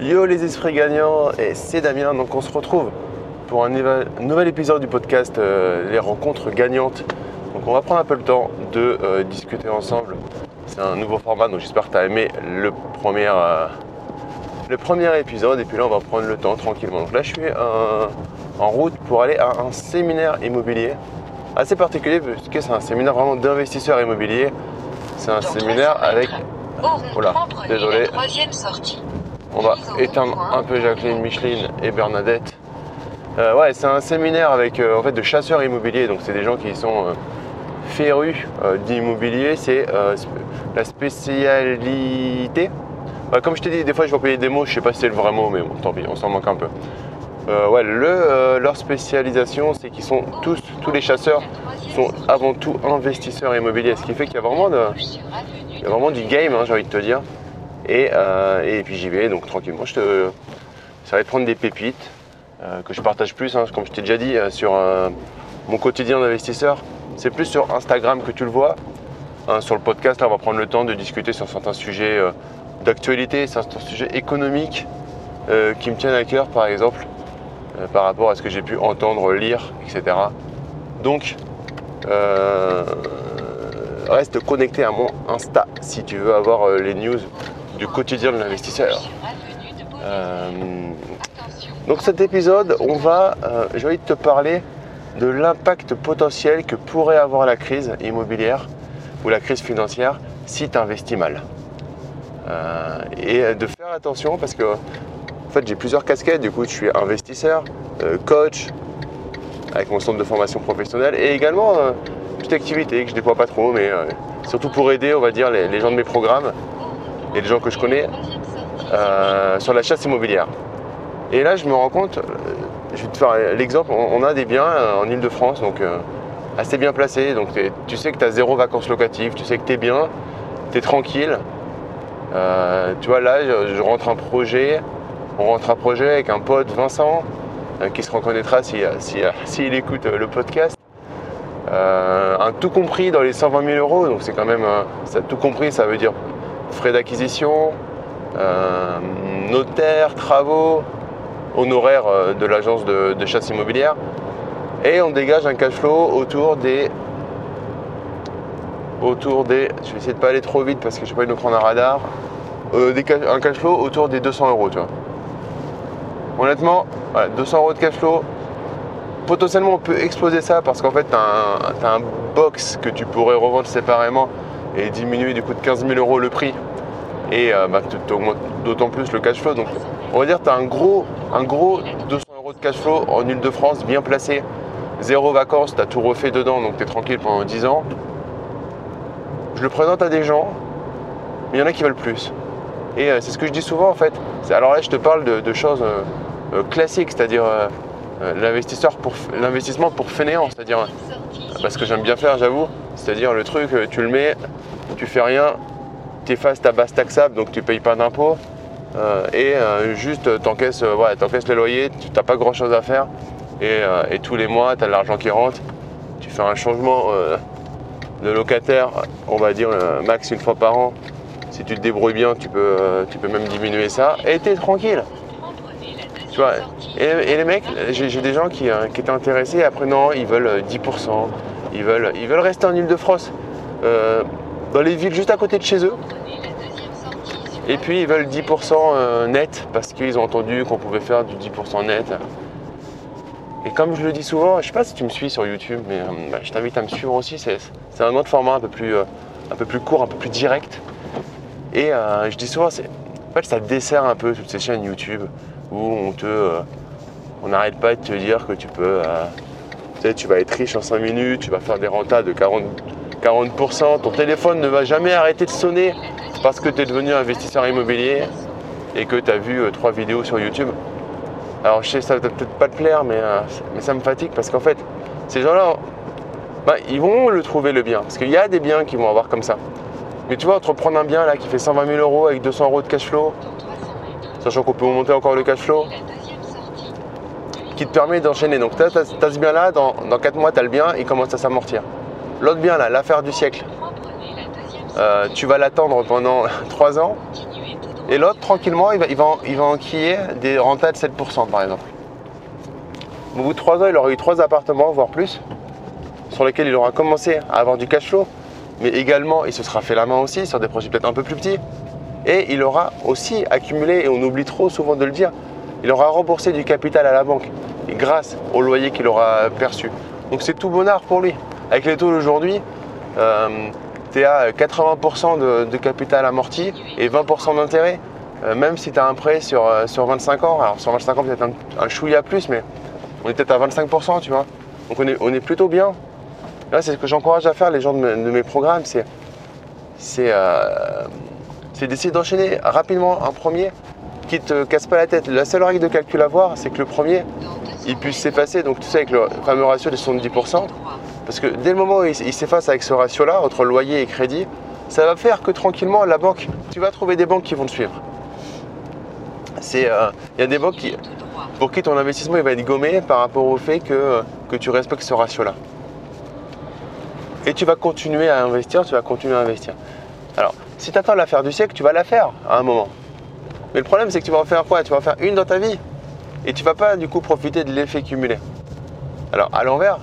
Yo les esprits gagnants, et c'est Damien, donc on se retrouve pour un nouvel, épisode du podcast euh, Les rencontres gagnantes. Donc on va prendre un peu le temps de euh, discuter ensemble. C'est un nouveau format, donc j'espère que tu as aimé le premier, euh, le premier épisode, et puis là on va prendre le temps tranquillement. Donc là je suis en route pour aller à un séminaire immobilier assez particulier, puisque c'est un séminaire vraiment d'investisseurs immobiliers. C'est un séminaire avec... Oula, désolé. Troisième sortie. On va éteindre un peu Jacqueline, Micheline et Bernadette. Euh, ouais, c'est un séminaire avec euh, en fait de chasseurs immobiliers, donc c'est des gens qui sont euh, férus d'immobilier. C'est la spécialité. Ouais, comme je t'ai dit, des fois je vais employer des mots, je sais pas si c'est le vrai mot, mais bon, tant pis, on s'en manque un peu. Ouais, le, leur spécialisation, c'est qu'ils sont tous, tous les chasseurs sont avant tout investisseurs immobiliers, ce qui fait qu'il y a vraiment y a vraiment du game, hein, j'ai envie de te dire. Et, euh, et puis j'y vais, donc tranquillement. Je te, ça va être prendre des pépites euh, que je partage plus, hein, comme je t'ai déjà dit, euh, sur mon quotidien d'investisseur. C'est plus sur Instagram que tu le vois. Hein, sur le podcast, là, on va prendre le temps de discuter sur certains sujets d'actualité, certains sujets économiques qui me tiennent à cœur, par exemple, par rapport à ce que j'ai pu entendre, lire, etc. Donc, reste connecté à mon Insta si tu veux avoir les news du quotidien de l'investisseur. Euh, donc cet épisode, on va, euh, j'ai envie de te parler de l'impact potentiel que pourrait avoir la crise immobilière ou la crise financière si tu investis mal. Euh, et de faire attention parce que en fait j'ai plusieurs casquettes, du coup je suis investisseur, coach, avec mon centre de formation professionnelle et également petite activité que je déploie pas trop mais surtout pour aider on va dire les gens de mes programmes et les gens que je connais euh, sur la chasse immobilière. Et là je me rends compte, euh, je vais te faire l'exemple, on, a des biens euh, en Ile-de-France donc assez bien placés, donc tu sais que tu as zéro vacances locatives, tu sais que tu es bien, tu es tranquille. Tu vois là je, rentre un projet, on rentre un projet avec un pote Vincent qui se reconnaîtra si, si, s'il écoute le podcast. Un tout compris dans les 120 000 euros, donc c'est quand même ça, tout compris, ça veut dire frais d'acquisition, euh, notaire, travaux, honoraires euh, de l'agence de, chasse immobilière, et on dégage un cash flow autour des autour des, je vais essayer de pas aller trop vite parce que je vais pas envie de prendre un radar, euh, un cash flow autour des 200 euros, tu vois. Honnêtement, voilà, 200 euros de cash flow, potentiellement on peut exploser ça parce qu'en fait tu as, un box que tu pourrais revendre séparément et diminuer du coup de 15 000 euros le prix. Et euh, bah, tu augmentes d'autant plus le cash flow. Donc on va dire tu as un gros, un gros 200 euros de cash flow en Ile-de-France bien placé. Zéro vacances, tu as tout refait dedans donc tu es tranquille pendant 10 ans. Je le présente à des gens mais il y en a qui veulent plus. Et euh, c'est ce que je dis souvent en fait. Alors là je te parle de, choses euh, classiques c'est-à-dire pour l'investissement pour fainéant, c'est-à-dire euh, parce que j'aime bien faire, j'avoue, c'est-à-dire le truc, euh, tu le mets, tu fais rien, tu effaces ta base taxable, donc tu payes pas d'impôts, euh, et euh, juste euh, t'encaisses, euh, t'encaisses les loyers, tu n'as pas grand-chose à faire, et, euh, tous les mois, tu as de l'argent qui rentre, tu fais un changement euh, de locataire, on va dire euh, max une fois par an. Si tu te débrouilles bien, tu peux, euh, tu peux même diminuer ça, et tu es tranquille. Et, et les mecs, j'ai des gens qui, euh, étaient intéressés, après non, ils veulent euh, 10%, ils veulent, ils veulent rester en Ile-de-France, euh, dans les villes juste à côté de chez eux, et puis ils veulent 10% euh, net, parce qu'ils ont entendu qu'on pouvait faire du 10% net. Et comme je le dis souvent, je sais pas si tu me suis sur YouTube, mais euh, bah, je t'invite à me suivre aussi, c'est un autre format un peu plus, euh, un peu plus court, un peu plus direct. Et euh, je dis souvent, en fait, ça dessert un peu toutes ces chaînes YouTube où on te, euh, on n'arrête pas de te dire que tu peux, euh, tu vas être riche en 5 minutes, tu vas faire des rentas de 40, 40%, ton téléphone ne va jamais arrêter de sonner parce que tu es devenu investisseur immobilier et que tu as vu euh, trois vidéos sur YouTube. Alors je sais, ça va peut-être pas te plaire, mais, mais ça me fatigue parce qu'en fait, ces gens-là, bah, ils vont le trouver le bien. Parce qu'il y a des biens qui vont avoir comme ça. Mais tu vois, entreprendre un bien là qui fait 120 000 euros avec 200 euros de cash flow, sachant qu'on peut monter encore le cash flow, qui te permet d'enchaîner. Donc tu as, ce bien-là, dans, dans 4 mois, tu as le bien, il commence à s'amortir. L'autre bien, là, l'affaire du siècle, euh, tu vas l'attendre pendant 3 ans, Et l'autre, tranquillement, il va, il, va, il va enquiller des rentables de 7% par exemple. Au bout de 3 ans, il aura eu 3 appartements, voire plus, sur lesquels il aura commencé à avoir du cash flow. Mais également, il se sera fait la main aussi sur des projets peut-être un peu plus petits. Et il aura aussi accumulé, et on oublie trop souvent de le dire, il aura remboursé du capital à la banque grâce au loyer qu'il aura perçu. Donc c'est tout bonheur pour lui. Avec les taux d'aujourd'hui, euh, tu es à 80% de, capital amorti et 20% d'intérêt. Euh, même si tu as un prêt sur, euh, sur 25 ans, alors sur 25 ans peut-être un, chouïa plus, mais on est peut-être à 25%, tu vois. Donc on est, on est plutôt bien. Là, c'est ce que j'encourage à faire les gens de mes, programmes, c'est c'est d'essayer d'enchaîner rapidement un premier qui te casse pas la tête. La seule règle de calcul à voir, c'est que le premier, il puisse s'effacer. Donc tu sais, avec le fameux ratio de 70%, parce que dès le moment où il, s'efface avec ce ratio-là, entre loyer et crédit, ça va faire que tranquillement, la banque, tu vas trouver des banques qui vont te suivre. Euh, il y a des banques qui, pour qui ton investissement il va être gommé par rapport au fait que, que tu respectes ce ratio-là. Et tu vas continuer à investir, tu vas continuer à investir. Alors, si tu attends l'affaire du siècle, tu vas la faire à un moment. Mais le problème, c'est que tu vas en faire quoi? Tu vas en faire une dans ta vie. Et tu vas pas du coup profiter de l'effet cumulé. Alors, à l'envers,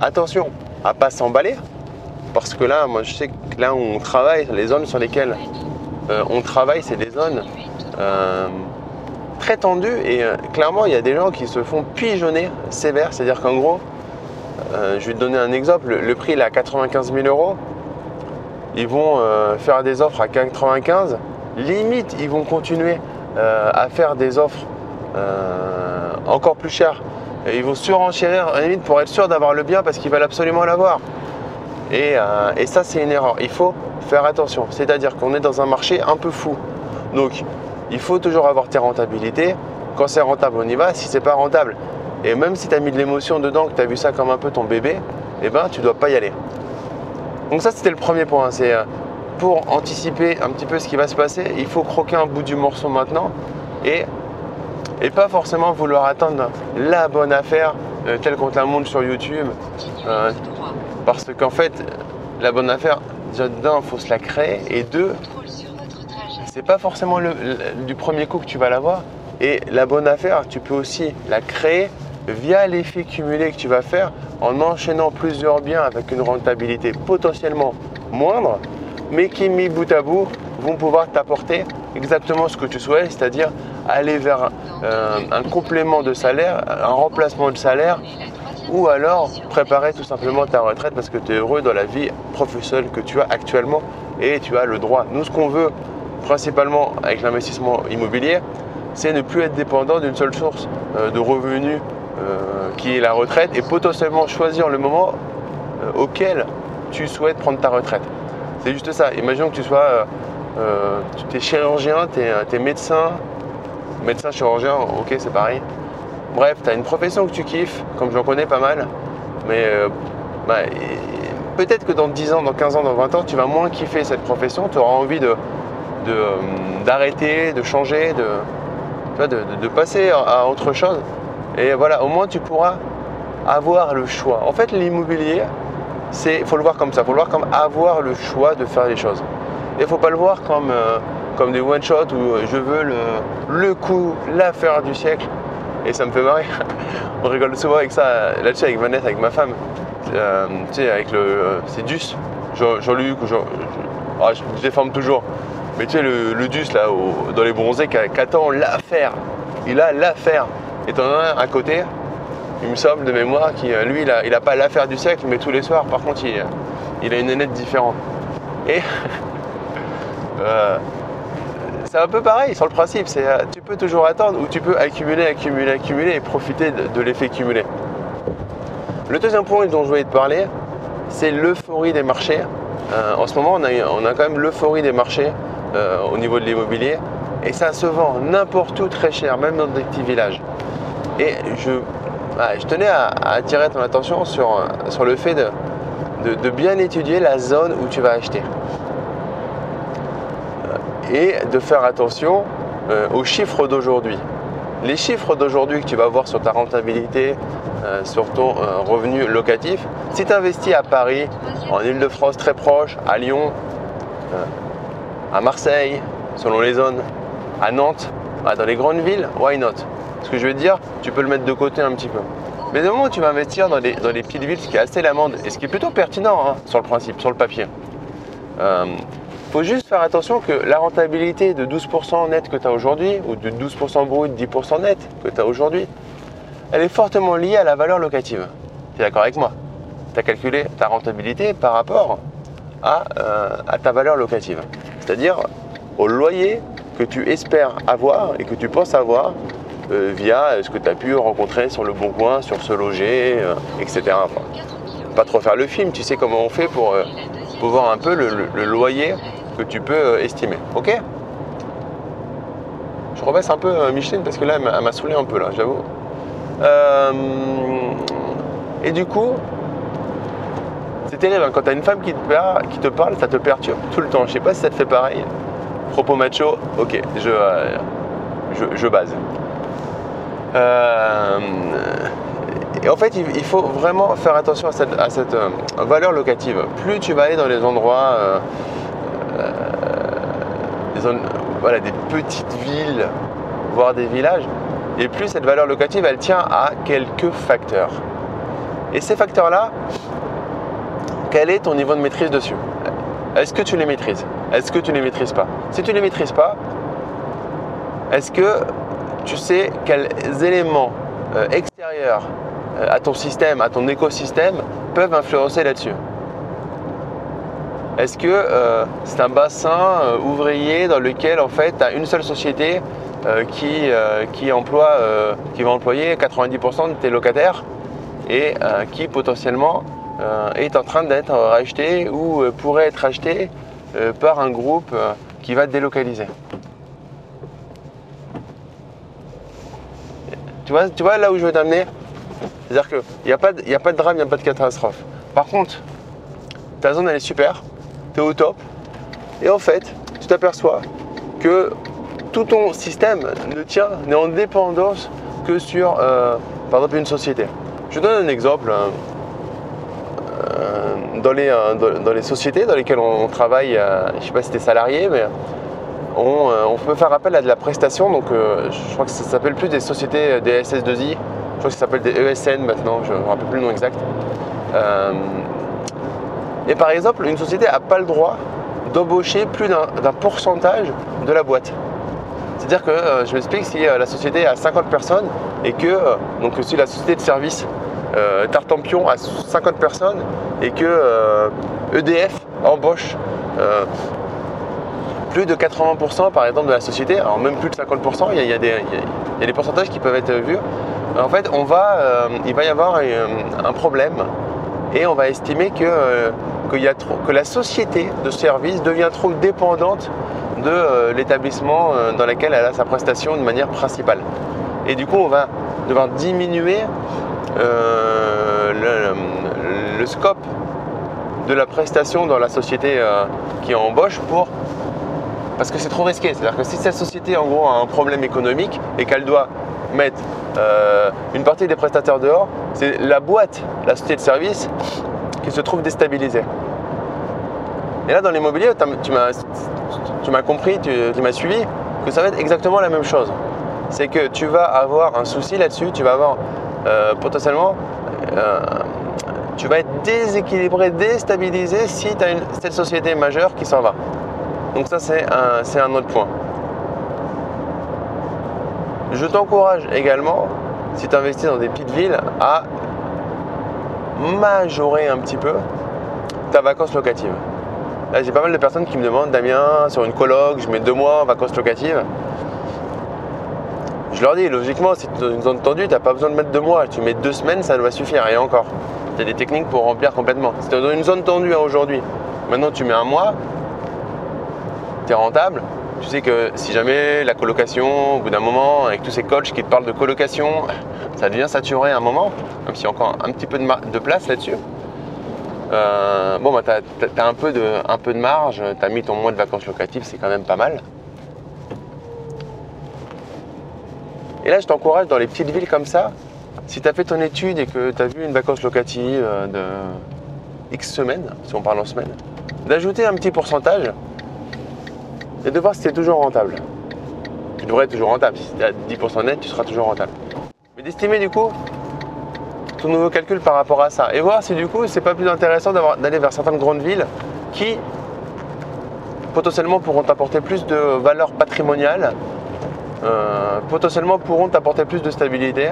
attention à pas s'emballer. Parce que là, moi, je sais que là où on travaille, les zones sur lesquelles euh, on travaille, c'est des zones euh, très tendues. Et euh, clairement, il y a des gens qui se font pigeonner sévère. C'est-à-dire qu'en gros, je vais te donner un exemple. Le, le prix, il est à 95 000 euros ils vont euh, faire des offres à 95. Limite, ils vont continuer euh, à faire des offres euh, encore plus chères. ils vont surenchérir limite pour être sûr d'avoir le bien parce qu'ils veulent absolument l'avoir. Et, ça, c'est une erreur. Il faut faire attention. C'est-à-dire qu'on est dans un marché un peu fou. Donc, il faut toujours avoir tes rentabilités. Quand c'est rentable, on y va. Si c'est pas rentable, et même si tu as mis de l'émotion dedans, que tu as vu ça comme un peu ton bébé, eh ben, tu dois pas y aller. Donc ça c'était le premier point, c'est euh, pour anticiper un petit peu ce qui va se passer, il faut croquer un bout du morceau maintenant et, pas forcément vouloir attendre la bonne affaire euh, telle qu'on te la montre sur YouTube. Euh, parce qu'en fait, la bonne affaire, déjà d'un, il faut se la créer et deux, c'est pas forcément le, du premier coup que tu vas l'avoir. Et la bonne affaire, tu peux aussi la créer via l'effet cumulé que tu vas faire en enchaînant plusieurs biens avec une rentabilité potentiellement moindre, mais qui mis bout à bout vont pouvoir t'apporter exactement ce que tu souhaites, c'est-à-dire aller vers euh, un complément de salaire, un remplacement de salaire, ou alors préparer tout simplement ta retraite parce que tu es heureux dans la vie professionnelle que tu as actuellement et tu as le droit. Nous, ce qu'on veut principalement avec l'investissement immobilier, c'est ne plus être dépendant d'une seule source euh, de revenus qui est la retraite et potentiellement choisir le moment euh, auquel tu souhaites prendre ta retraite. C'est juste ça. Imaginons que tu sois, euh, tu es chirurgien, tu es, médecin, médecin, chirurgien, ok, c'est pareil. Bref, tu as une profession que tu kiffes, comme j'en connais pas mal, mais bah, peut-être que dans 10 ans, dans 15 ans, dans 20 ans, tu vas moins kiffer cette profession, tu auras envie d'arrêter, de, changer, de, de, passer à autre chose. Et voilà, au moins tu pourras avoir le choix. En fait, l'immobilier, c'est, faut le voir comme ça, il faut le voir comme avoir le choix de faire les choses. Et faut pas le voir comme, euh, comme des one-shot où euh, je veux le, le coup, l'affaire du siècle. Et ça me fait marrer. On rigole souvent avec ça, là-dessus avec Vanessa, avec ma femme. Euh, tu sais, avec le. c'est Dus, Jean-Luc, Jean, je, ah, je, déforme toujours. Mais tu sais, le, le Dus là, dans les bronzés, qui, attend l'affaire. Il a l'affaire. Et t'en as à côté, il me semble de mémoire, qui euh, lui, il n'a pas l'affaire du siècle, mais tous les soirs, par contre, il, il a une nénette différente. Et euh, c'est un peu pareil sur le principe, c'est euh, tu peux toujours attendre ou tu peux accumuler, accumuler, accumuler et profiter de, l'effet cumulé. Le deuxième point dont je voulais te parler, c'est l'euphorie des marchés. en ce moment, a, on a quand même l'euphorie des marchés au niveau de l'immobilier et ça se vend n'importe où très cher, même dans des petits villages. Et je, bah, je tenais à, attirer ton attention sur, sur le fait de, bien étudier la zone où tu vas acheter. Euh, et de faire attention euh, aux chiffres d'aujourd'hui. Les chiffres d'aujourd'hui que tu vas voir sur ta rentabilité, euh, sur ton revenu locatif, si tu investis à Paris, en Ile-de-France très proche, à Lyon, à Marseille, selon les zones, à Nantes, ah, dans les grandes villes, why not? Ce que je veux dire, tu peux le mettre de côté un petit peu. Mais du moment où tu vas investir dans les, dans les petites villes, ce qui est assez l'amende, et ce qui est plutôt pertinent hein, sur le principe, sur le papier, il euh, faut juste faire attention que la rentabilité de 12% net que tu as aujourd'hui, ou de 12% brut, 10% net que tu as aujourd'hui, elle est fortement liée à la valeur locative. Tu es d'accord avec moi? Tu as calculé ta rentabilité par rapport euh, à ta valeur locative. C'est-à-dire au loyer que tu espères avoir et que tu penses avoir euh, via ce que tu as pu rencontrer sur le bon coin, sur ce loger, euh, etc. pas trop faire le film, tu sais comment on fait pour, pour voir un peu le, loyer que tu peux estimer. Ok? Je rebaisse un peu Micheline parce que là, elle m'a saoulé un peu là, j'avoue. et du coup, c'est terrible, hein. quand tu as une femme qui te, parle, ça te perturbe tout le temps. Je sais pas si ça te fait pareil. Propos macho, ok, euh, je, base. Euh, en fait, il, faut vraiment faire attention à cette, euh, valeur locative. Plus tu vas aller dans les endroits, des, voilà, des petites villes, voire des villages, et plus cette valeur locative, elle tient à quelques facteurs. Et ces facteurs-là, quel est ton niveau de maîtrise dessus? Est-ce que tu les maîtrises? Est-ce que tu ne les maîtrises pas? Si tu ne les maîtrises pas, est-ce que tu sais quels éléments euh, extérieurs euh, à ton système, à ton écosystème peuvent influencer là-dessus Est-ce que euh, c'est un bassin ouvrier dans lequel en fait tu as une seule société qui, emploie, qui va employer 90% de tes locataires et qui potentiellement est en train d'être racheté ou pourrait être racheté euh, par un groupe qui va délocaliser? Tu vois, tu vois là où je veux t'amener C'est-à-dire qu'il n'y a, pas de, a pas de drame, il n'y a pas de catastrophe. Par contre, ta zone elle est super, tu es au top, et en fait, tu t'aperçois que tout ton système ne tient, n'est en dépendance que sur, par exemple, une société. Je donne un exemple. Hein. Euh, dans, les, euh, dans, les sociétés dans lesquelles on, travaille, euh, je ne sais pas si tu es salarié, mais on, peut faire appel à de la prestation. Donc, je crois que ça s'appelle plus des sociétés des SS2I, je crois que ça s'appelle des ESN maintenant, je ne me rappelle plus le nom exact. et par exemple, une société n'a pas le droit d'embaucher plus d'un pourcentage de la boîte. C'est-à-dire que, je m'explique, si la société a 50 personnes et que, donc si la société de service euh, Tartampion à 50 personnes et que EDF euh, e embauche euh, de 80% par exemple de la société, alors même plus de 50%, il y a, des, pourcentages qui peuvent être vus. En fait, on va, il va y avoir un problème et on va estimer que, que la société de service devient trop dépendante de l'établissement dans lequel elle a sa prestation de manière principale. Et du coup, on va devoir diminuer euh, le, scope de la prestation dans la société euh, qui embauche pour parce que c'est trop risqué. C'est-à-dire que si cette société en gros a un problème économique et qu'elle doit mettre euh, une partie des prestataires dehors, c'est la boîte, la société de service qui se trouve déstabilisée. Et là dans l'immobilier, tu m'as compris, tu, m'as suivi, que ça va être exactement la même chose. C'est que tu vas avoir un souci là-dessus, tu vas avoir euh, potentiellement, euh, tu vas être déséquilibré, déstabilisé si tu as une, cette société majeure qui s'en va. Donc ça, c'est un, un autre point. Je t'encourage également, si tu investis dans des petites villes, à majorer un petit peu ta vacance locative. Là, j'ai pas mal de personnes qui me demandent, Damien, sur une colloque, je mets deux mois en vacances locatives. Je leur dis, logiquement, si tu es dans une zone tendue, tu n'as pas besoin de mettre deux mois. Tu mets deux semaines, ça doit suffire. Et encore, tu as des techniques pour remplir complètement. Si tu es dans une zone tendue hein, aujourd'hui, maintenant tu mets un mois, tu rentable. Tu sais que si jamais la colocation, au bout d'un moment, avec tous ces coachs qui te parlent de colocation, ça devient saturé à un moment, même s'il y a encore un petit peu de, place là-dessus. Euh, bon, bah, tu as, un, peu de, un peu de marge, tu as mis ton mois de vacances locatives, c'est quand même pas mal. Et là, je t'encourage dans les petites villes comme ça, si tu as fait ton étude et que tu as vu une vacance locative euh, de X semaines, si on parle en semaine, d'ajouter un petit pourcentage et de voir si c'est toujours rentable. tu devrais être toujours rentable. Si tu es à 10% net, tu seras toujours rentable. Mais d'estimer du coup ton nouveau calcul par rapport à ça et voir si du coup c'est pas plus intéressant d'aller vers certaines grandes villes qui potentiellement pourront t'apporter plus de valeur patrimoniale, euh, potentiellement pourront t'apporter plus de stabilité,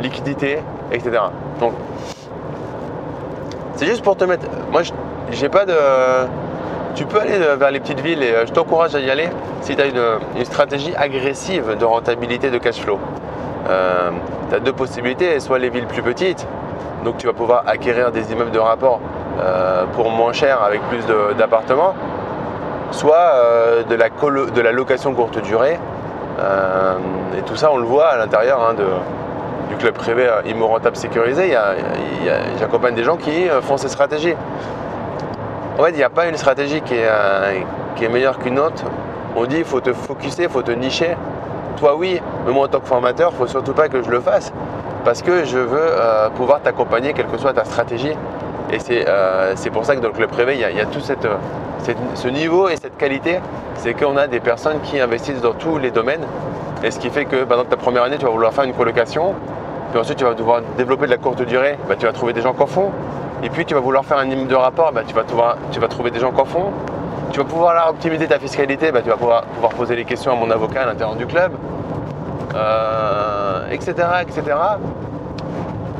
liquidité, etc. Donc c'est juste pour te mettre. Moi j'ai pas de tu peux aller vers les petites villes et euh, je t'encourage à y aller si tu as une, stratégie agressive de rentabilité de cash flow. Euh, tu as deux possibilités, soit les villes plus petites, donc tu vas pouvoir acquérir des immeubles de rapport euh, pour moins cher avec plus d'appartements, soit de, la de la location courte durée. et tout ça, on le voit à l'intérieur hein, du club privé immo rentable sécurisé. J'accompagne des gens qui font ces stratégies. En fait, il n'y a pas une stratégie qui est, euh, qui est meilleure qu'une autre. On dit il faut te focuser, il faut te nicher. Toi oui, mais moi en tant que formateur, il ne faut surtout pas que je le fasse. Parce que je veux euh, pouvoir t'accompagner, quelle que soit ta stratégie. Et c'est euh, pour ça que dans le club privé, il y a, tout ce niveau et cette qualité. C'est qu'on a des personnes qui investissent dans tous les domaines. Et ce qui fait que pendant ta première année, tu vas vouloir faire une colocation. Puis ensuite, tu vas devoir développer de la courte durée. Bah, tu vas trouver des gens qui en font. Et puis tu vas vouloir faire un immeuble de rapport, bah, tu, vas trouver des gens qui en font. Tu vas pouvoir optimiser ta fiscalité, bah, tu vas pouvoir, poser les questions à mon avocat à l'intérieur du club, etc., euh, etc.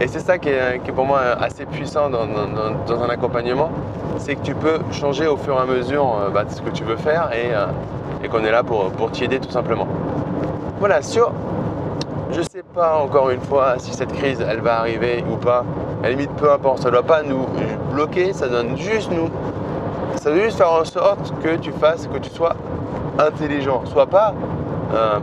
Et c'est ça qui est, pour moi assez puissant dans, un accompagnement, c'est que tu peux changer au fur et à mesure euh, bah, ce que tu veux faire euh, et, qu'on est là pour, pour t'y aider tout simplement. Voilà, sur je sais pas encore une fois si cette crise elle va arriver ou pas. À la limite, peu importe, ça ne doit pas nous bloquer, ça donne juste nous. Ça doit juste faire en sorte que tu fasses, que tu sois intelligent. Sois pas. Euh,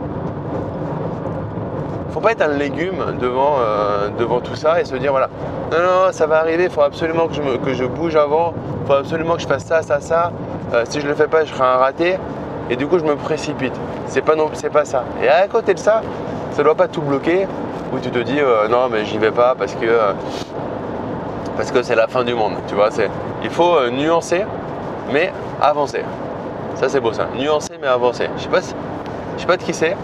faut pas être un légume devant, euh, devant tout ça et se dire voilà, non, non, ça va arriver, il faut absolument que je, que je bouge avant, il faut absolument que je fasse ça, ça, ça. Euh, si je ne le fais pas, je serai un raté. Et du coup, je me précipite. C'est pas, non, pas ça. Et à côté de ça, doit pas tout bloquer où tu te dis euh, non mais j'y vais pas parce que euh, parce que c'est la fin du monde. Tu vois, c'est il faut euh, nuancer mais avancer. Ça c'est beau ça. Nuancer mais avancer. Je sais pas je sais pas de qui c'est.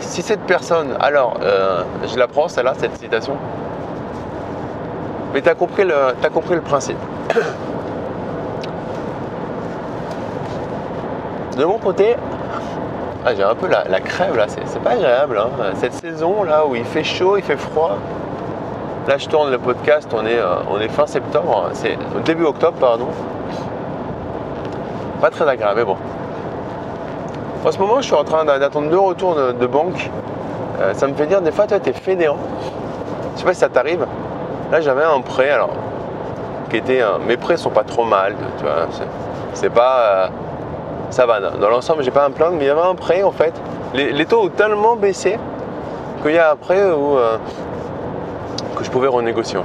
Si, cette personne, alors je la prends celle-là, cette citation. Mais tu as compris le, as compris le principe. De mon côté, ah, j'ai un peu la, crève là, c'est pas agréable. Hein. Cette saison là où il fait chaud, il fait froid. Là, je tourne le podcast, on est, euh, on est fin septembre, c'est début octobre, pardon. Pas très agréable, mais bon. En ce moment, je suis en train d'attendre deux retours de, banque. Euh, ça me fait dire des fois, toi, t'es fainéant. Je sais pas si ça t'arrive. Là, j'avais un prêt, alors, qui était. mes prêts sont pas trop mal, tu vois. C'est pas. Ça va. Dans l'ensemble, j'ai pas un plaindre, mais il y avait un prêt en fait. Les, taux ont tellement baissé qu'il y a un prêt où, euh, que je pouvais renégocier.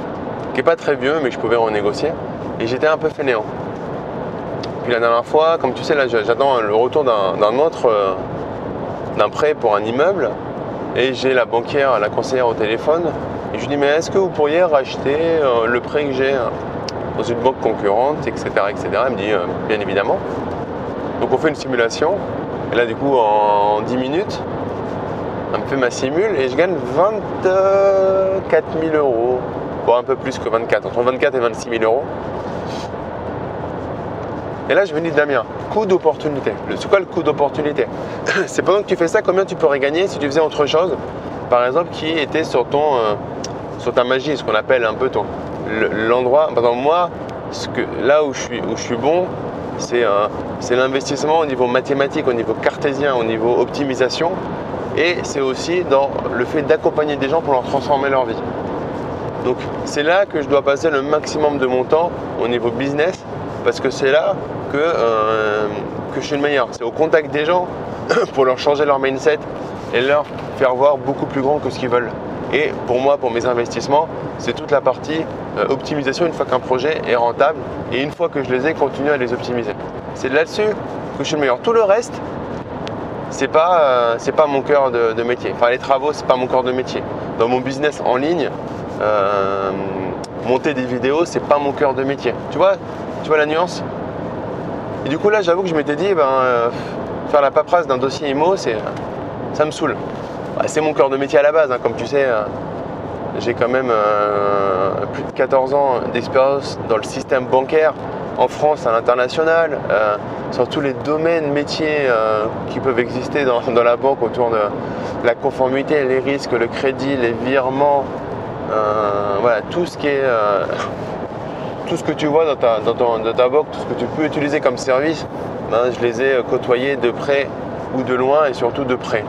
Qui est pas très vieux, mais je pouvais renégocier. Et j'étais un peu fainéant. Puis la dernière fois, comme tu sais, là j'attends le retour d'un autre, euh, d'un prêt pour un immeuble. Et j'ai la banquière, la conseillère au téléphone. Et je lui dis, mais est-ce que vous pourriez racheter euh, le prêt que j'ai dans une banque concurrente, etc. etc. Elle me dit, bien évidemment. Donc on fait une simulation. Et là du coup en 10 minutes, on me fait ma simule et je gagne 24 000 euros. Bon un peu plus que 24, entre 24 et 26 000 euros. Et là je me dis Damien, coût d'opportunité. C'est quoi le coût d'opportunité? C'est pendant que tu fais ça, combien tu pourrais gagner si tu faisais autre chose Par exemple qui était sur ton euh, sur ta magie, ce qu'on appelle un peu ton l'endroit. Par moi, ce que, là où je suis, où je suis bon, c'est l'investissement au niveau mathématique, au niveau cartésien, au niveau optimisation. Et c'est aussi dans le fait d'accompagner des gens pour leur transformer leur vie. Donc c'est là que je dois passer le maximum de mon temps au niveau business parce que c'est là que, euh, je suis le meilleur. C'est au contact des gens pour leur changer leur mindset et leur faire voir beaucoup plus grand que ce qu'ils veulent. Et pour moi, pour mes investissements, c'est toute la partie euh, optimisation une fois qu'un projet est rentable et une fois que je les ai, continuer à les optimiser. C'est là-dessus que je suis le meilleur. Tout le reste, c'est pas, euh, pas mon cœur de, métier. Enfin, les travaux, c'est pas mon cœur de métier. Dans mon business en ligne, euh, monter des vidéos, c'est pas mon cœur de métier. Tu vois, tu vois la nuance? Et du coup, là, j'avoue que je m'étais dit, ben, faire la paperasse d'un dossier IMO, ça me saoule. Bah, c'est mon cœur de métier à la base, hein, comme tu sais. euh, j'ai quand même euh, plus de 14 ans d'expérience dans le système bancaire en France, à l'international, euh, sur tous les domaines métiers euh, qui peuvent exister dans, la banque autour de la conformité, les risques, le crédit, les virements, voilà, tout ce qui est tout ce que tu vois dans ta, banque, tout ce que tu peux utiliser comme service, ben, je les ai côtoyés de près ou de loin et surtout de près.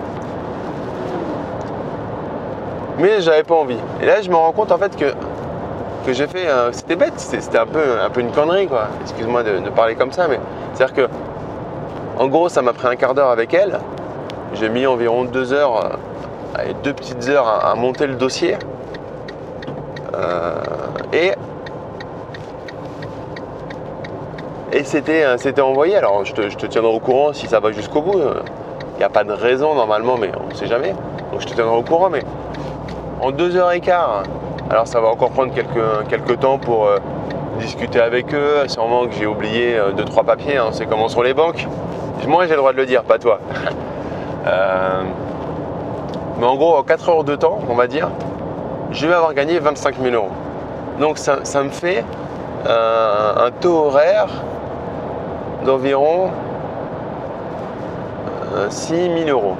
Mais j'avais pas envie. Et là, je me rends compte en fait que, que j'ai fait. euh, c'était bête, c'était un peu, un peu une connerie quoi. Excuse-moi de, parler comme ça, mais c'est-à-dire que, en gros, ça m'a pris un quart d'heure avec elle. J'ai mis environ deux heures, euh, deux petites heures à, monter le dossier. Euh, et et c'était c'était envoyé. Alors, je te, je te tiendrai au courant si ça va jusqu'au bout. Il n'y a pas de raison normalement, mais on ne sait jamais. Donc, je te tiendrai au courant. Mais en deux heures et quart. Alors ça va encore prendre quelques, temps pour euh, discuter avec eux. Sûrement que j'ai oublié euh, deux trois papiers. hein. C'est comment sur les banques. Moi j'ai le droit de le dire, pas toi. Euh, mais en gros, en 4 heures de temps, on va dire, je vais avoir gagné 25 000 euros. Donc ça, me fait euh, un taux horaire d'environ euh, 6 000 euros.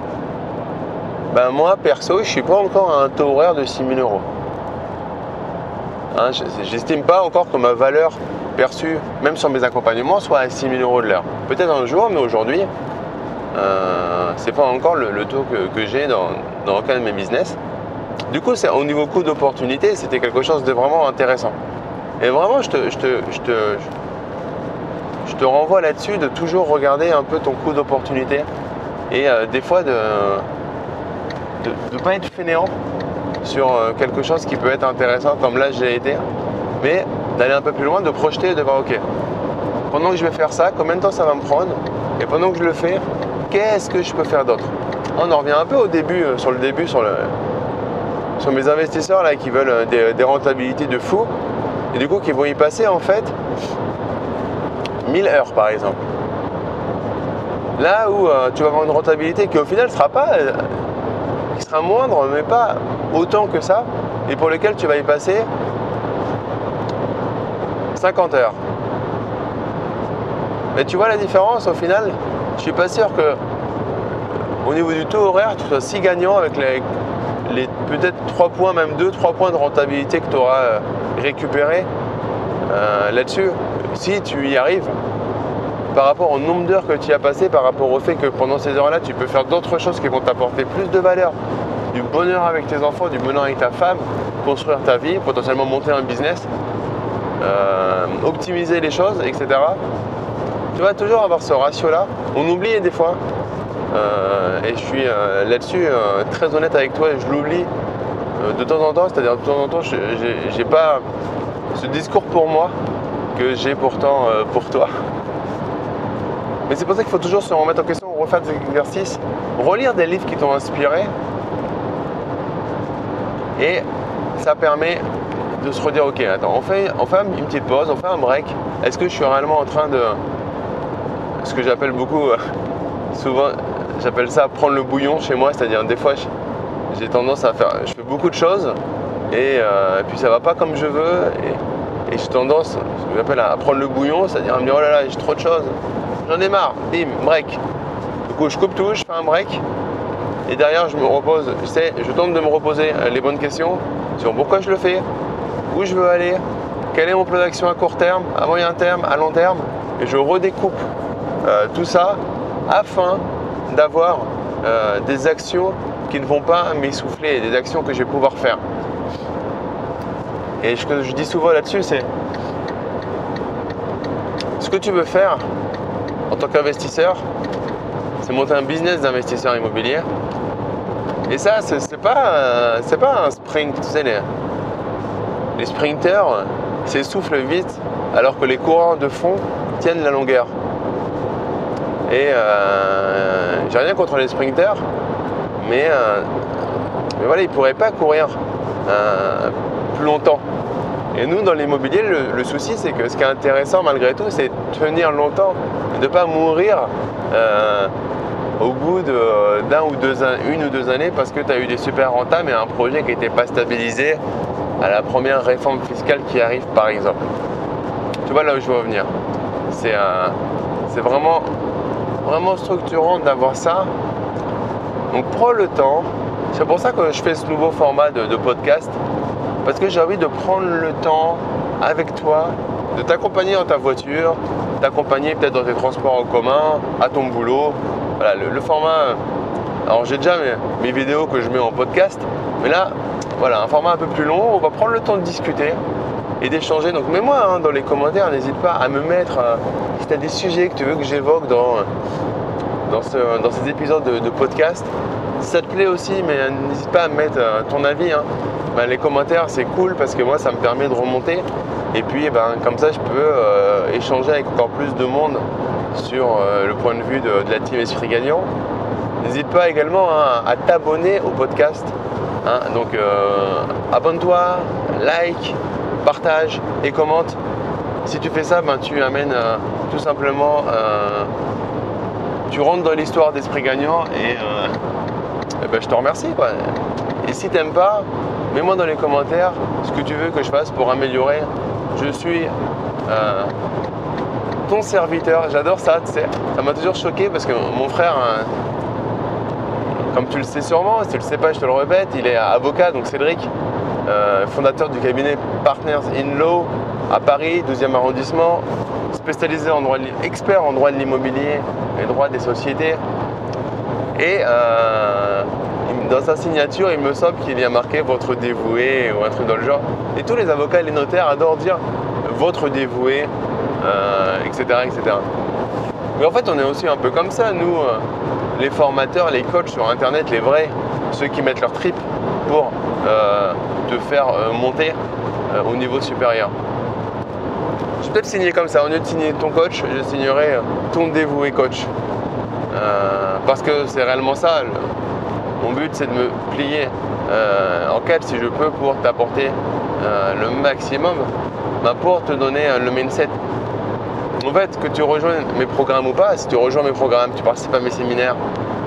Ben moi, perso, je suis pas encore à un taux horaire de 6 000 euros. Hein, je- J'estime pas encore que ma valeur perçue, même sur mes accompagnements, soit à 6 000 euros de l'heure. Peut-être un jour, mais aujourd'hui, euh, c'est pas encore le, taux que, j'ai dans, aucun de mes business. Du coup, au niveau coût d'opportunité, c'était quelque chose de vraiment intéressant. Et vraiment, je te renvoie là-dessus de toujours regarder un peu ton coût d'opportunité et euh, des fois de ne pas être fainéant sur euh, quelque chose qui peut être intéressant comme là j'ai été, mais d'aller un peu plus loin, de projeter et de voir ok, pendant que je vais faire ça, combien de temps ça va me prendre et pendant que je le fais, qu'est-ce que je peux faire d'autre? On en revient un peu au début, euh, sur le début, sur, le, sur mes investisseurs là qui veulent euh, des, rentabilités de fou et du coup qui vont y passer en fait 1000 heures par exemple. Là où tu vas avoir une rentabilité qui au final sera pas, qui sera moindre, mais pas autant que ça, et pour lequel tu vas y passer 50 heures. Mais tu vois la différence au final Je suis pas sûr que au niveau du taux horaire, tu sois si gagnant avec les, les peut-être 3 points, même 2-3 points de rentabilité que tu auras récupéré euh, là-dessus, si tu y arrives par rapport au nombre d'heures que tu as passé, par rapport au fait que pendant ces heures-là, tu peux faire d'autres choses qui vont t'apporter plus de valeur, du bonheur avec tes enfants, du bonheur avec ta femme, construire ta vie, potentiellement monter un business, euh, optimiser les choses, etc. Tu vas toujours avoir ce ratio-là. On oublie des fois. Euh, et je suis euh, là-dessus très honnête avec toi je l'oublie de temps en temps. C'est-à-dire de temps en temps, je j'ai pas ce discours pour moi que j'ai pourtant pour toi. Mais c'est pour ça qu'il faut toujours se remettre en question, refaire des exercices, relire des livres qui t'ont inspiré. Et ça permet de se redire, ok, attends, on fait, une petite pause, on fait un break. Est-ce que je suis réellement en train de... Ce que j'appelle beaucoup, euh, souvent, j'appelle ça prendre le bouillon chez moi, c'est-à-dire des fois, j'ai tendance à faire... Je fais beaucoup de choses et, euh, et puis ça va pas comme je veux. Et, et j'ai tendance, ce que j'appelle à prendre le bouillon, c'est-à-dire à me dire, oh là là, j'ai trop de choses j'en ai marre, bim, break. Du coup, je coupe tout, je fais un break. Et derrière, je me repose. Je sais, je tente de me reposer les bonnes questions sur pourquoi je le fais, où je veux aller, quel est mon plan d'action à court terme, à moyen terme, à long terme. Et je redécoupe euh, tout ça afin d'avoir euh, des actions qui ne vont pas m'essouffler, des actions que je vais pouvoir faire. Et ce que je dis souvent là-dessus, c'est ce que tu veux faire en tant qu'investisseur, c'est monter un business d'investisseur immobilier. Et ça, c'est pas, pas un sprint. Les, les s'essoufflent vite alors que les coureurs de fond tiennent la longueur. Et euh, j'ai rien contre les sprinters, mais, euh, voilà, ils ne pourraient pas courir euh, plus longtemps. Et nous, dans l'immobilier, le, le, souci, c'est que ce qui est intéressant malgré tout, c'est tenir longtemps, de ne pas mourir euh, au bout d'un ou deux une ou deux années parce que tu as eu des super rentables et un projet qui n'était pas stabilisé à la première réforme fiscale qui arrive par exemple. Tu vois là où je veux revenir. C'est vraiment, vraiment structurant d'avoir ça. Donc prends le temps. C'est pour ça que je fais ce nouveau format de podcast. Parce que j'ai envie de prendre le temps avec toi, de t'accompagner dans ta voiture, t'accompagner peut-être dans tes transports en commun, à ton boulot. Voilà, le, format. Alors j'ai déjà mes, vidéos que je mets en podcast, mais là, voilà, un format un peu plus long. On va prendre le temps de discuter et d'échanger. Donc mets-moi hein, dans les commentaires, n'hésite pas à me mettre euh, si tu as des sujets que tu veux que j'évoque dans, dans, ces épisodes de, podcast. Ça te plaît aussi, mais n'hésite pas à mettre euh, ton avis. Hein. Ben, les commentaires c'est cool parce que moi ça me permet de remonter et puis ben, comme ça je peux euh, échanger avec encore plus de monde sur euh, le point de vue de, la team Esprit Gagnant. N'hésite pas également hein, à t'abonner au podcast. Hein. donc euh, abonne-toi, like, partage et commente. Si tu fais ça, ben, tu amènes tout simplement, tu rentres dans l'histoire d'Esprit Gagnant et, ben, je te remercie. Et si tu n'aimes pas, Mets-moi dans les commentaires ce que tu veux que je fasse pour améliorer. Je suis euh, ton serviteur. J'adore ça. Ça m'a toujours choqué parce que mon frère, euh, comme tu le sais sûrement, si tu le sais pas, je te le répète, il est avocat, donc Cédric, euh, fondateur du cabinet Partners in Law à Paris, 12e arrondissement, spécialisé en droit, expert en droit de l'immobilier et droit des sociétés. Et dans sa signature, il me semble qu'il y a marqué votre dévoué ou un truc dans le genre. Et tous les avocats et les notaires adorent dire votre dévoué, etc., euh, etc. Mais en fait, on est aussi un peu comme ça, nous, euh, les formateurs, les coachs sur Internet, les vrais, ceux qui mettent leur trip pour euh, te faire monter au niveau supérieur. Je vais peut-être signer comme ça, au lieu de signer ton coach, je signerai ton dévoué coach. parce que c'est réellement ça. Mon but, c'est de me plier euh, en quatre si je peux pour t'apporter euh, le maximum, bah, pour te donner euh, le mindset. En fait, que tu rejoignes mes programmes ou pas, si tu rejoins mes programmes, tu participes à mes séminaires,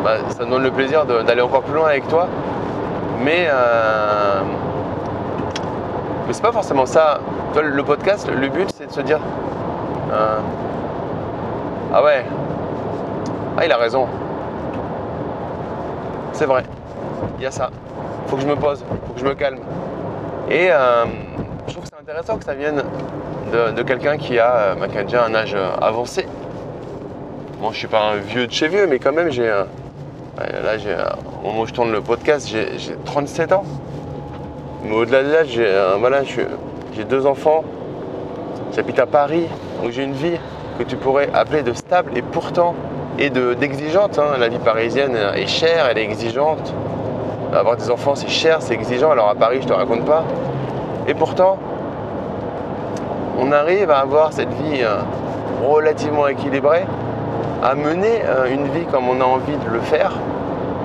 bah, ça me donne le plaisir d'aller encore plus loin avec toi. Mais, mais c'est pas forcément ça. le podcast, le but, c'est de se dire Ah ouais, ah, il a raison. C'est vrai. Il y a ça. Faut que je me pose, faut que je me calme. Et euh, je trouve que c'est intéressant que ça vienne de, quelqu'un qui, a, euh, bah, déjà un âge euh, avancé. Moi, je suis pas un vieux de chez vieux, mais quand même, j'ai. là, j'ai, au moment où je tourne le podcast, j'ai, 37 ans. Mais au-delà de l'âge, j'ai, voilà, j'ai deux enfants. J'habite à Paris, donc j'ai une vie que tu pourrais appeler de stable. Et pourtant, et d'exigeante. Hein. La vie parisienne est chère, elle est exigeante. Avoir des enfants, c'est cher, c'est exigeant. Alors à Paris, je te raconte pas. Et pourtant, on arrive à avoir cette vie euh, relativement équilibrée, à mener euh, une vie comme on a envie de le faire.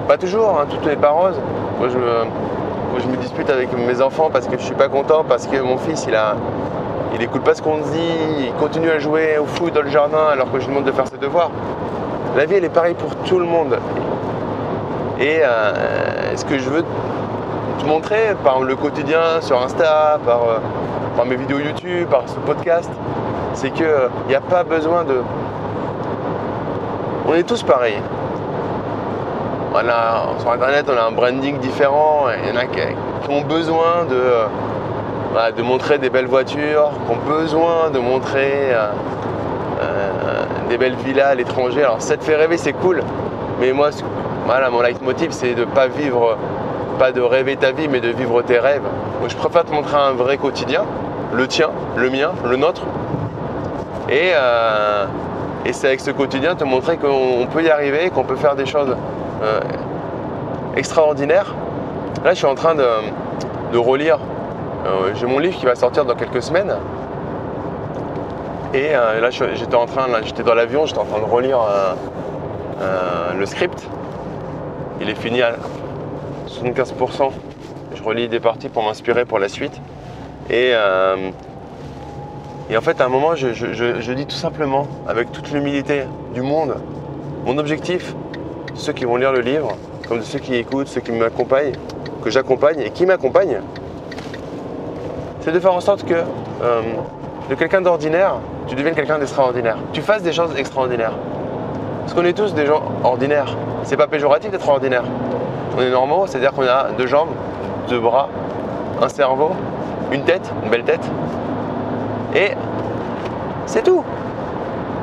Pas toujours, hein, tout n'est pas rose. Moi je, je, me dispute avec mes enfants parce que je suis pas content, parce que mon fils, il a, il écoute pas ce qu'on dit, il continue à jouer au foot dans le jardin alors que je lui demande de faire ses devoirs. La vie, elle est pareille pour tout le monde. Et euh, ce que je veux te montrer par le quotidien sur Insta, par, euh, mes vidéos YouTube, par ce podcast, c'est qu'il n'y a pas besoin de... On est tous pareils. sur Internet, on a un branding différent. Il y en a qui, ont besoin de, euh, de montrer des belles voitures, qui ont besoin de montrer des belles villas à l'étranger. Alors ça te fait rêver, c'est cool. Mais moi, voilà, mon leitmotiv, c'est de pas vivre, pas de rêver ta vie, mais de vivre tes rêves. Moi, je préfère te montrer un vrai quotidien, le tien, le mien, le nôtre. Et, euh, et c'est avec ce quotidien te montrer qu'on peut y arriver, qu'on peut faire des choses euh, extraordinaires. Là, je suis en train de, relire. Euh, j'ai mon livre qui va sortir dans quelques semaines. Et euh, là, j'étais en train, j'étais dans l'avion, j'étais en train de relire euh, euh, le script. Il est fini à 75%. Je relis des parties pour m'inspirer pour la suite. Et, et, en fait, à un moment, je, dis tout simplement, avec toute l'humilité du monde, mon objectif, ceux qui vont lire le livre, comme ceux qui écoutent, ceux qui m'accompagnent, que j'accompagne et qui m'accompagnent, c'est de faire en sorte que de quelqu'un d'ordinaire, tu deviennes quelqu'un d'extraordinaire. Tu fasses des choses extraordinaires. Parce qu'on est tous des gens ordinaires. C'est pas péjoratif d'être ordinaire. On est normaux, c'est-à-dire qu'on a deux jambes, deux bras, un cerveau, une tête, une belle tête. Et c'est tout.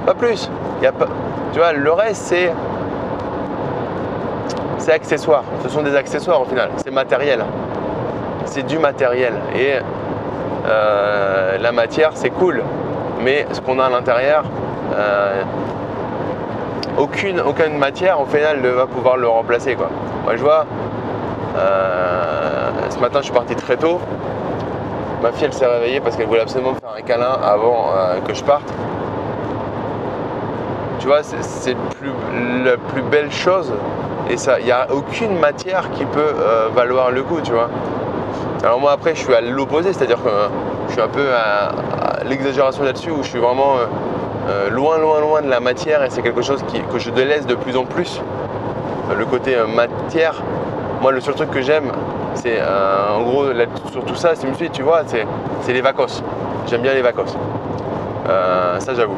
Pas plus. Y a pas... Tu vois, le reste, c'est. C'est accessoire. Ce sont des accessoires au final. C'est matériel. C'est du matériel. Et euh, la matière, c'est cool. Mais ce qu'on a à l'intérieur, euh, aucune, matière au final ne va pouvoir le remplacer. Quoi. Moi, je vois, euh, ce matin, je suis parti très tôt. Ma fille, elle s'est réveillée parce qu'elle voulait absolument me faire un câlin avant que je parte. Tu vois, c'est la plus belle chose. Et il n'y a aucune matière qui peut valoir le coup, tu vois. Alors moi après je suis à l'opposé, c'est-à-dire que je suis un peu à, l'exagération là-dessus où je suis vraiment euh, euh, loin loin loin de la matière et c'est quelque chose que je délaisse de plus en plus. Le côté euh, matière, moi le seul truc que j'aime c'est en gros sur tout ça, c'est tu vois, c'est les vacances. J'aime bien les vacances. ça j'avoue.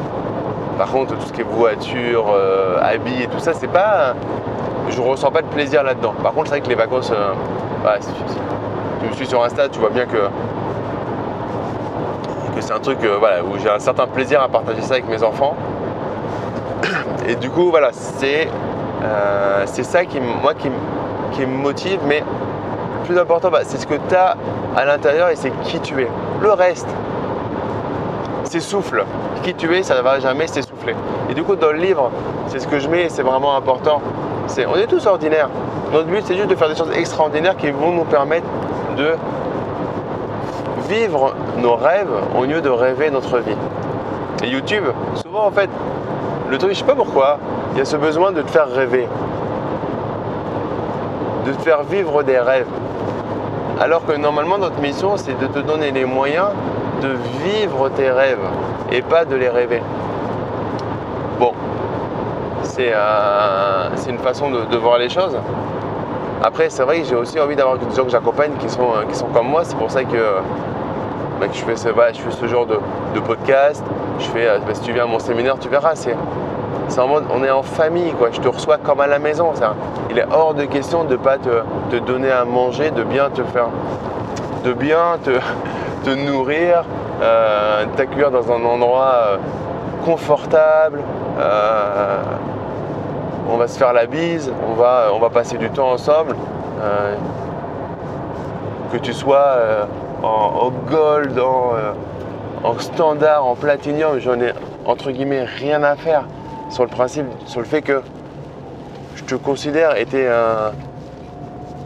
Par contre tout ce qui est voiture, habits et tout ça, c'est pas. Je ressens pas de plaisir là-dedans. Par contre c'est vrai que les vacances, bah, tu me suis sur Insta, tu vois bien que, que c'est un truc euh, où j'ai un certain plaisir à partager ça avec mes enfants. Et du coup, voilà, c'est euh, ça qui, moi, qui, qui, me motive, mais le plus important, bah, c'est ce que tu as à l'intérieur et c'est qui tu es. Le reste, c'est souffle. Qui tu es, ça ne va jamais s'essouffler. Et du coup, dans le livre, c'est ce que je mets, c'est vraiment important. On est tous ordinaires. Notre but, c'est juste de faire des choses extraordinaires qui vont nous permettre de vivre nos rêves au lieu de rêver notre vie. Et YouTube, souvent en fait, le truc, je sais pas pourquoi, il y a ce besoin de te faire rêver, de te faire vivre des rêves. Alors que normalement notre mission c'est de te donner les moyens de vivre tes rêves et pas de les rêver. Bon, c'est euh, une façon de voir les choses. Après, c'est vrai que j'ai aussi envie d'avoir des gens que j'accompagne qui sont, euh, qui sont comme moi. C'est pour ça que, bah, je, fais ce, je fais ce genre de, podcast. Je fais, euh, bah, si tu viens à mon séminaire, tu verras. C'est, en mode, on est en famille, quoi. Je te reçois comme à la maison. Il est hors de question de ne pas te, donner à manger, de bien te faire, de bien te, te nourrir, euh, t'accueillir dans un endroit confortable on va se faire la bise, on va, va passer du temps ensemble. Euh, que tu sois euh, en, gold, euh, en, standard, en platinium, j'en ai entre guillemets rien à faire sur le principe, sur le fait que je te considère était un.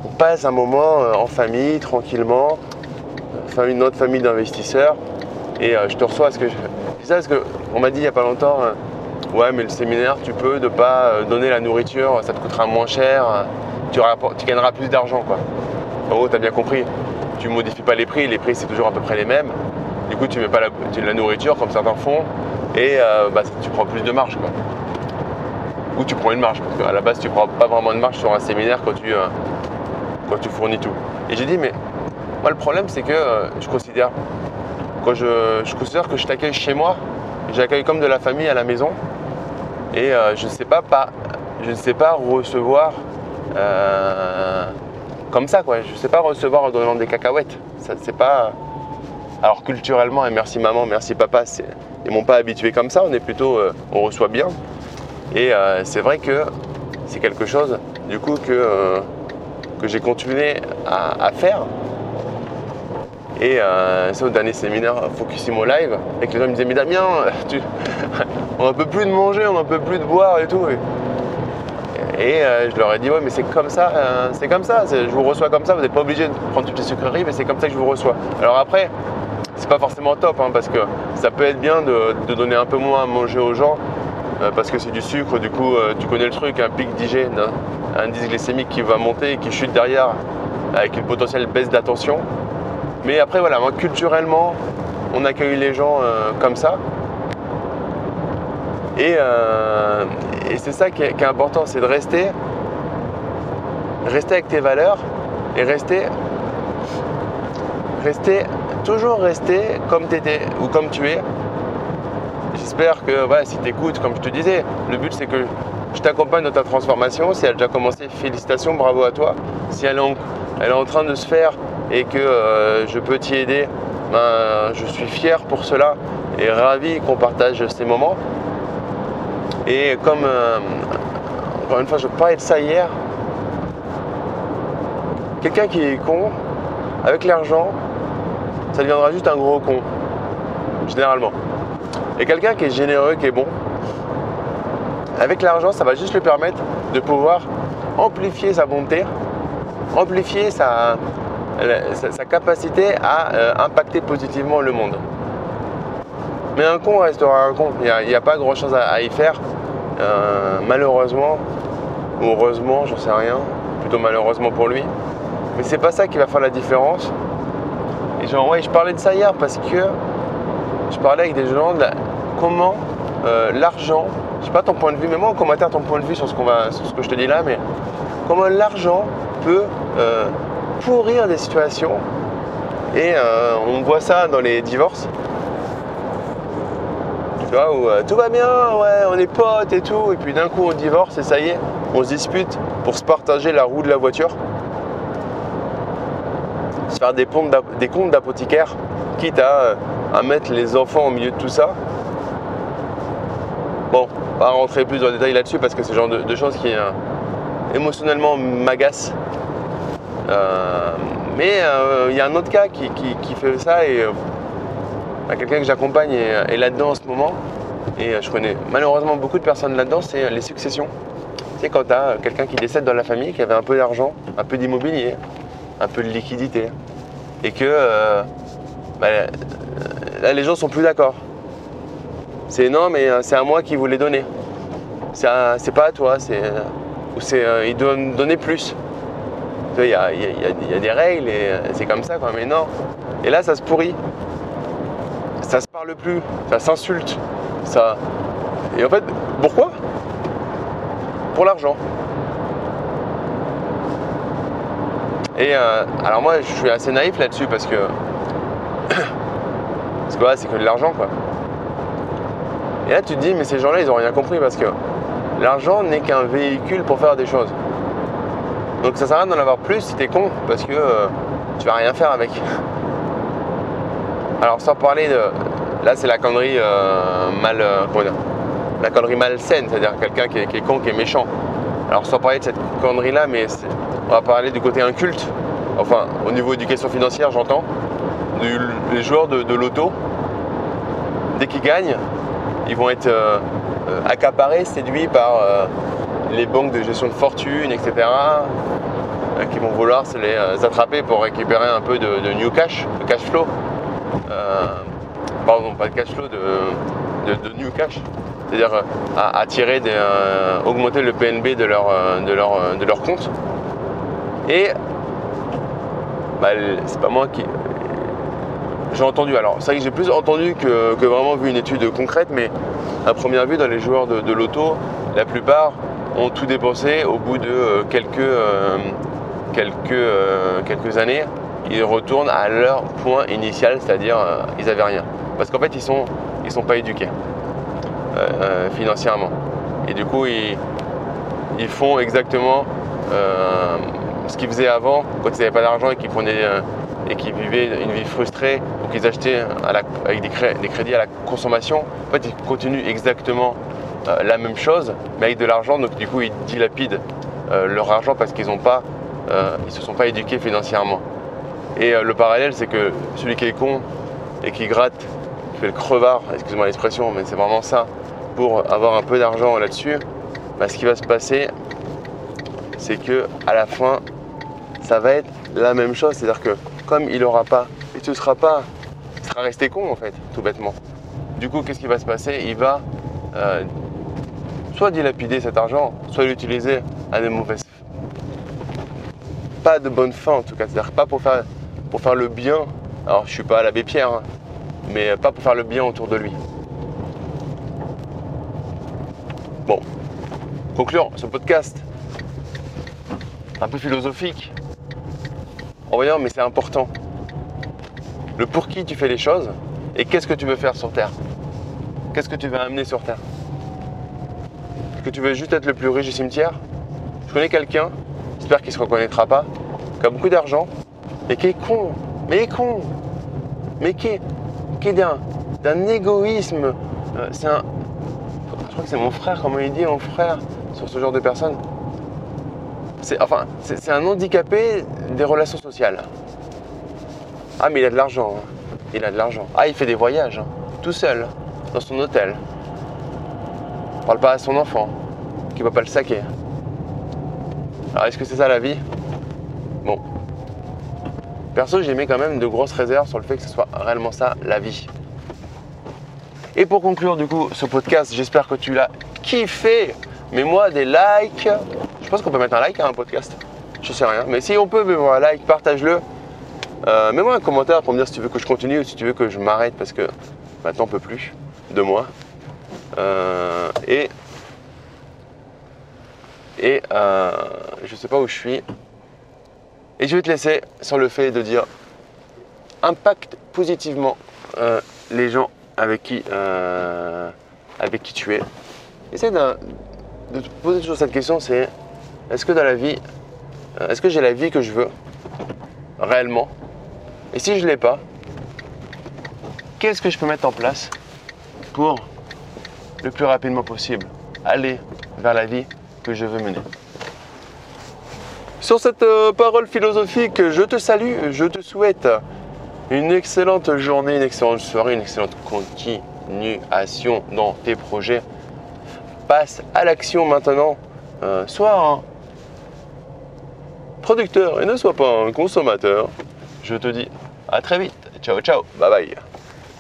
On passe un moment en famille, tranquillement, famille, notre famille d'investisseurs, et je te reçois ce que je. C'est ça parce qu'on m'a dit il n'y a pas longtemps ouais mais le séminaire tu peux ne pas euh, donner la nourriture, ça te coûtera moins cher, tu, gagneras plus d'argent quoi. En gros, tu as bien compris, tu modifies pas les prix, les prix c'est toujours à peu près les mêmes. Du coup, tu mets pas la, la nourriture comme certains font et euh, bah, tu prends plus de marge quoi. Ou tu prends une marge, parce qu'à la base tu prends pas vraiment de marge sur un séminaire quand tu, euh, quand tu fournis tout. Et j'ai dit mais moi le problème c'est que je considère quand je, je considère que je t'accueille chez moi, j'accueille comme de la famille à la maison et euh, je ne sais pas, je ne sais pas recevoir euh, comme ça quoi. Je ne sais pas recevoir en donnant des cacahuètes. Ça c'est pas. Alors culturellement et merci maman, merci papa, ils m'ont pas habitué comme ça. On est plutôt, euh, on reçoit bien. Et c'est vrai que c'est quelque chose du coup que que j'ai continué à, faire. Et c'est au dernier séminaire Focusimo Live, et que les gens me disaient Mais Damien, tu, on n'en peut plus de manger, on n'en peut plus de boire et tout. Et, euh, je leur ai dit, ouais, mais c'est comme ça, euh, c'est comme ça, je vous reçois comme ça, vous n'êtes pas obligé de prendre toutes les sucreries, mais c'est comme ça que je vous reçois. Alors après, c'est pas forcément top, hein, parce que ça peut être bien de, donner un peu moins à manger aux gens, euh, parce que c'est du sucre, du coup, tu connais le truc, un pic d'hygiène, un indice glycémique qui va monter et qui chute derrière, avec une potentielle baisse d'attention. Mais après, voilà, moi, culturellement, on accueille les gens comme ça. Euh, et, c'est ça qui est, important, c'est de rester rester avec tes valeurs et rester, rester, toujours rester comme tu étais ou comme tu es. J'espère que si tu écoutes, comme je te disais, le but c'est que je t'accompagne dans ta transformation. Si elle a déjà commencé, félicitations, bravo à toi. Si elle est en, elle est en train de se faire et que euh, je peux t'y aider, ben, je suis fier pour cela et ravi qu'on partage ces moments. Et comme, euh, encore une fois, je parlais de ça hier, quelqu'un qui est con, avec l'argent, ça deviendra juste un gros con, généralement. Et quelqu'un qui est généreux, qui est bon, avec l'argent, ça va juste lui permettre de pouvoir amplifier sa bonté, amplifier sa, capacité à euh, impacter positivement le monde. Mais un con restera un con. Il n'y a, pas grand chose à, y faire. Euh, malheureusement, ou heureusement, j'en sais rien. Plutôt malheureusement pour lui. Mais c'est pas ça qui va faire la différence. Et genre, ouais, je parlais de ça hier parce que je parlais avec des gens de comment euh, l'argent, je sais pas ton point de vue, mais moi en commentaire ton point de vue sur ce, va, sur ce que je te dis là, mais comment l'argent peut pourrir des situations. Et euh, on voit ça dans les divorces. Où euh, tout va bien, ouais, on est potes et tout, et puis d'un coup on divorce et ça y est, on se dispute pour se partager la roue de la voiture. Se faire des, comptes d'apothicaire, quitte à, à, mettre les enfants au milieu de tout ça. Bon, pas rentrer plus dans les détails là-dessus parce que c'est le genre de, choses qui euh, émotionnellement m'agacent euh, mais euh, il y a un autre cas qui, fait ça et euh, bah, quelqu'un que j'accompagne est, là-dedans en ce moment. Et je connais malheureusement beaucoup de personnes là-dedans, c'est les successions. C'est quand tu as quelqu'un qui décède dans la famille, qui avait un peu d'argent, un peu d'immobilier, un peu de liquidité, et que bah, là les gens sont plus d'accord. C'est non, mais c'est à moi qui vous donner. C'est pas à toi, c'est, ou c'est, ils doivent donner plus. Il y a, des règles et euh, c'est comme ça, quoi. Mais non. Et là, ça se pourrit. Ça se parle plus. Ça s'insulte. Ça. Et en fait, pourquoi? Pour l'argent. Et euh, alors moi, je suis assez naïf là-dessus parce que parce que c'est que de l'argent, quoi. Et là, tu te dis, mais ces gens-là, ils ont rien compris parce que l'argent n'est qu'un véhicule pour faire des choses. Donc ça sert à rien d'en avoir plus si t'es con, parce que euh, tu vas rien faire avec. Alors sans parler de... Là c'est la connerie euh, mal... Euh, la connerie malsaine, c'est-à-dire quelqu'un qui, est, con, qui est méchant. Alors sans parler de cette connerie là, mais on va parler du côté inculte. Enfin, au niveau éducation financière, j'entends. Les joueurs de, de loto, dès qu'ils gagnent, ils vont être accaparés, séduits par les banques de gestion de fortune, etc., euh, qui vont vouloir se les euh, attraper pour récupérer un peu de, new cash, de cash flow. Euh, pardon, pas de cash flow, de, new cash. C'est-à-dire attirer, augmenter le PNB de leur, de leur, de leur compte. Et bah, c'est pas moi qui. J'ai entendu, alors c'est vrai que j'ai plus entendu que, vraiment vu une étude concrète, mais à première vue, dans les joueurs de, de l'auto, la plupart ont tout dépensé au bout de euh, quelques, euh, quelques, euh, quelques années. Ils retournent à leur point initial, c'est-à-dire ils n'avaient rien. Parce qu'en fait, ils ne sont, ils sont pas éduqués financièrement. Et du coup, ils, font exactement ce qu'ils faisaient avant, quand ils n'avaient pas d'argent et qu'ils vivaient une vie frustrée ou qu'ils achetaient avec des, crédits à la consommation, en fait, ils continuent exactement euh, la même chose, mais avec de l'argent. Donc du coup, ils dilapident euh, leur argent parce qu'ils ne euh, se sont pas éduqués financièrement. Et le parallèle, c'est que celui qui est con et qui gratte, qui fait le crevard, excuse-moi l'expression, mais c'est vraiment ça, pour avoir un peu d'argent là-dessus, bah, ce qui va se passer, c'est que à la fin, ça va être la même chose. C'est-à-dire que comme il n'aura pas, tu ne seras pas, il sera resté con en fait, tout bêtement. Du coup, qu'est-ce qui va se passer? Il va soit dilapider cet argent, soit l'utiliser à des mauvaises pas de bonne fin en tout cas, c'est-à-dire pas pour faire, pour faire le bien. Alors je suis pas l'abbé Pierre, hein, mais pas pour faire le bien autour de lui. Bon, concluons ce podcast. un peu philosophique en voyant, mais c'est important. Le pour qui tu fais les choses et qu'est-ce que tu veux faire sur Terre? Qu'est-ce que tu veux amener sur Terre? Est-ce que tu veux juste être le plus riche du cimetière? Je connais quelqu'un, j'espère qu'il ne se reconnaîtra pas, qui a beaucoup d'argent et qui est con. Mais est con Mais qui est, d'un, égoïsme. Euh, c'est un. Je crois que c'est mon frère, comment il dit mon frère sur ce genre de personne c'est, enfin, c'est, un handicapé des relations sociales. Ah, mais il a de l'argent. Hein. Il a de l'argent. Ah, il fait des voyages, hein. tout seul, dans son hôtel. Parle pas à son enfant, qui va pas le saquer. Alors, est-ce que c'est ça la vie? Perso, j'ai mis quand même de grosses réserves sur le fait que ce soit réellement ça la vie. Et pour conclure, du coup, ce podcast, j'espère que tu l'as kiffé. Mets-moi des likes, je pense qu'on peut mettre un like à un podcast. Je sais rien. Mais si on peut, mets-moi un like, partage-le. Euh, mets-moi un commentaire pour me dire si tu veux que je continue ou si tu veux que je m'arrête parce que maintenant on peut plus de moi. Euh, et et euh, je sais pas où je suis. Et je vais te laisser sur le fait de dire impacte positivement les gens avec qui, avec qui tu es. Essaye de, de te poser toujours cette question, c'est est-ce que dans la vie, euh, est-ce que j'ai la vie que je veux réellement? Et si je ne l'ai pas, qu'est-ce que je peux mettre en place pour le plus rapidement possible aller vers la vie que je veux mener? Sur cette euh, parole philosophique, je te salue, je te souhaite une excellente journée, une excellente soirée, une excellente continuation dans tes projets. Passe à l'action maintenant. Euh, sois producteur et ne sois pas un consommateur. Je te dis à très vite. Ciao, ciao. Bye bye.